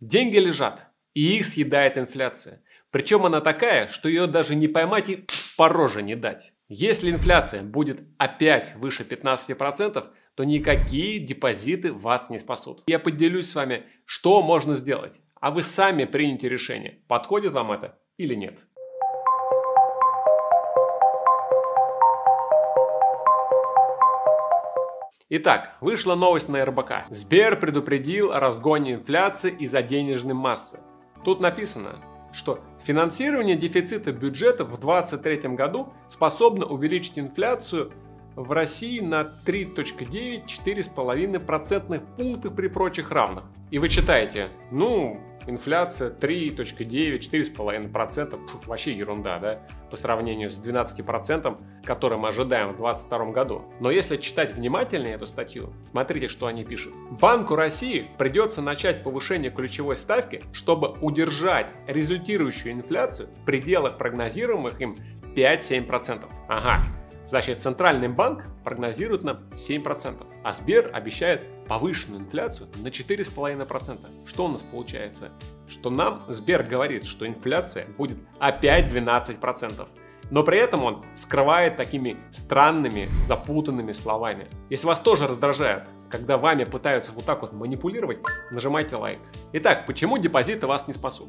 Деньги лежат, и их съедает инфляция. Причем она такая, что ее даже не поймать и по роже не дать. Если инфляция будет опять выше 15%, то никакие депозиты вас не спасут. Я поделюсь с вами, что можно сделать, а вы сами примите решение, подходит вам это или нет. Итак, вышла новость на РБК. Сбер предупредил о разгоне инфляции из-за денежной массы. Тут написано, что финансирование дефицита бюджета в 2023 году способно увеличить инфляцию в России на 3.9-4,5 процентных пункта при прочих равных. И вы читаете, ну, инфляция 3.9, 4,5%, вообще ерунда, да, по сравнению с 12%, которые мы ожидаем в 2022 году. Но если читать внимательнее эту статью, смотрите, что они пишут. Банку России придется начать повышение ключевой ставки, чтобы удержать результирующую инфляцию в пределах прогнозируемых им 5-7%. Ага, Значит, Центральный банк прогнозирует нам 7%, а Сбер обещает повышенную инфляцию на 4,5%. Что у нас получается? Что нам Сбер говорит, что инфляция будет опять 12%. Но при этом он скрывает такими странными, запутанными словами. Если вас тоже раздражает, когда вами пытаются вот так вот манипулировать, нажимайте лайк. Итак, почему депозиты вас не спасут?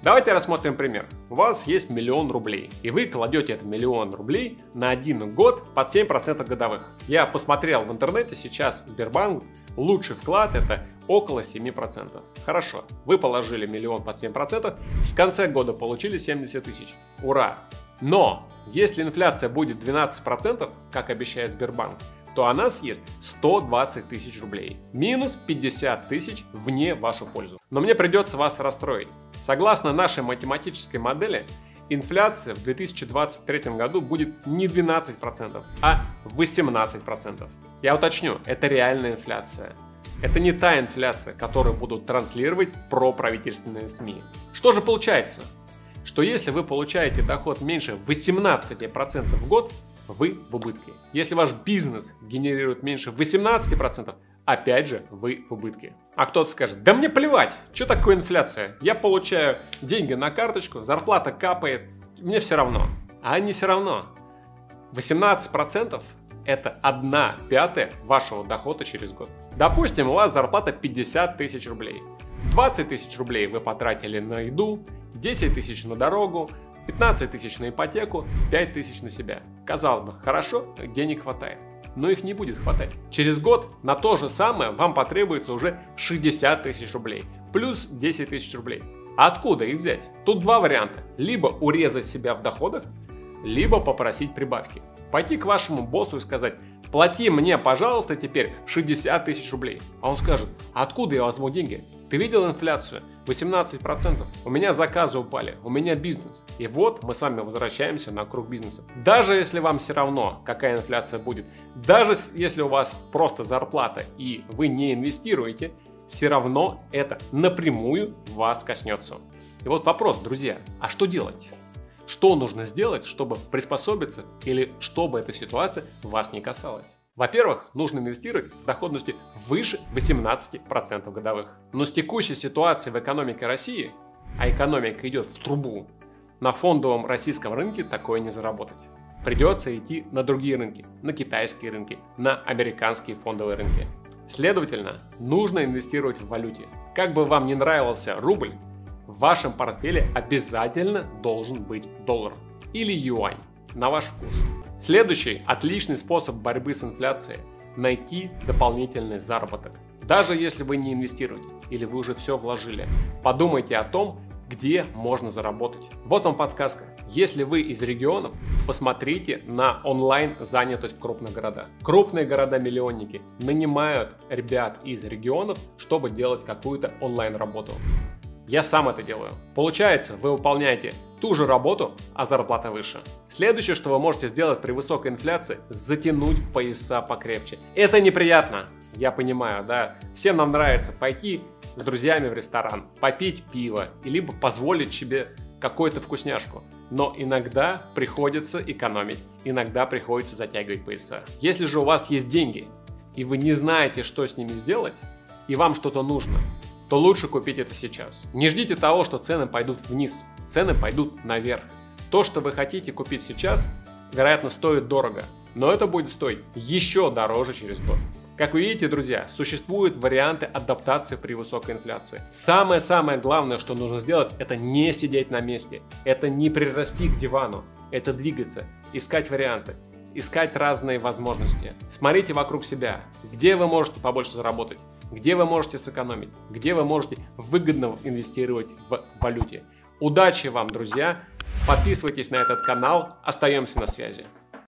Давайте рассмотрим пример. У вас есть миллион рублей, и вы кладете этот миллион рублей на один год под 7% годовых. Я посмотрел в интернете, сейчас Сбербанк лучший вклад это около 7%. Хорошо, вы положили миллион под 7%, в конце года получили 70 тысяч. Ура! Но если инфляция будет 12%, как обещает Сбербанк, то она съест 120 тысяч рублей. Минус 50 тысяч вне вашу пользу. Но мне придется вас расстроить. Согласно нашей математической модели, инфляция в 2023 году будет не 12%, а 18%. Я уточню, это реальная инфляция. Это не та инфляция, которую будут транслировать проправительственные СМИ. Что же получается? Что если вы получаете доход меньше 18% в год, вы в убытке. Если ваш бизнес генерирует меньше 18%, опять же вы в убытке. А кто-то скажет, да мне плевать, что такое инфляция? Я получаю деньги на карточку, зарплата капает, мне все равно. А не все равно. 18% это 1 пятая вашего дохода через год. Допустим, у вас зарплата 50 тысяч рублей. 20 тысяч рублей вы потратили на еду, 10 тысяч на дорогу, 15 тысяч на ипотеку, 5 тысяч на себя. Казалось бы, хорошо, денег хватает. Но их не будет хватать. Через год на то же самое вам потребуется уже 60 тысяч рублей. Плюс 10 тысяч рублей. Откуда их взять? Тут два варианта. Либо урезать себя в доходах, либо попросить прибавки. Пойти к вашему боссу и сказать, плати мне, пожалуйста, теперь 60 тысяч рублей. А он скажет, откуда я возьму деньги? Ты видел инфляцию? 18%. У меня заказы упали, у меня бизнес. И вот мы с вами возвращаемся на круг бизнеса. Даже если вам все равно, какая инфляция будет, даже если у вас просто зарплата и вы не инвестируете, все равно это напрямую вас коснется. И вот вопрос, друзья, а что делать? Что нужно сделать, чтобы приспособиться или чтобы эта ситуация вас не касалась? Во-первых, нужно инвестировать с доходностью выше 18% годовых. Но с текущей ситуацией в экономике России, а экономика идет в трубу, на фондовом российском рынке такое не заработать. Придется идти на другие рынки, на китайские рынки, на американские фондовые рынки. Следовательно, нужно инвестировать в валюте. Как бы вам не нравился рубль, в вашем портфеле обязательно должен быть доллар или юань на ваш вкус. Следующий отличный способ борьбы с инфляцией – найти дополнительный заработок. Даже если вы не инвестируете или вы уже все вложили, подумайте о том, где можно заработать. Вот вам подсказка. Если вы из регионов, посмотрите на онлайн занятость в крупных городах. Крупные города-миллионники нанимают ребят из регионов, чтобы делать какую-то онлайн работу. Я сам это делаю. Получается, вы выполняете ту же работу, а зарплата выше. Следующее, что вы можете сделать при высокой инфляции, затянуть пояса покрепче. Это неприятно, я понимаю, да. Всем нам нравится пойти с друзьями в ресторан, попить пиво, и либо позволить себе какую-то вкусняшку. Но иногда приходится экономить, иногда приходится затягивать пояса. Если же у вас есть деньги, и вы не знаете, что с ними сделать, и вам что-то нужно, то лучше купить это сейчас. Не ждите того, что цены пойдут вниз, цены пойдут наверх. То, что вы хотите купить сейчас, вероятно, стоит дорого, но это будет стоить еще дороже через год. Как вы видите, друзья, существуют варианты адаптации при высокой инфляции. Самое-самое главное, что нужно сделать, это не сидеть на месте, это не прирасти к дивану, это двигаться, искать варианты, искать разные возможности. Смотрите вокруг себя, где вы можете побольше заработать, где вы можете сэкономить, где вы можете выгодно инвестировать в валюте. Удачи вам, друзья! Подписывайтесь на этот канал, остаемся на связи.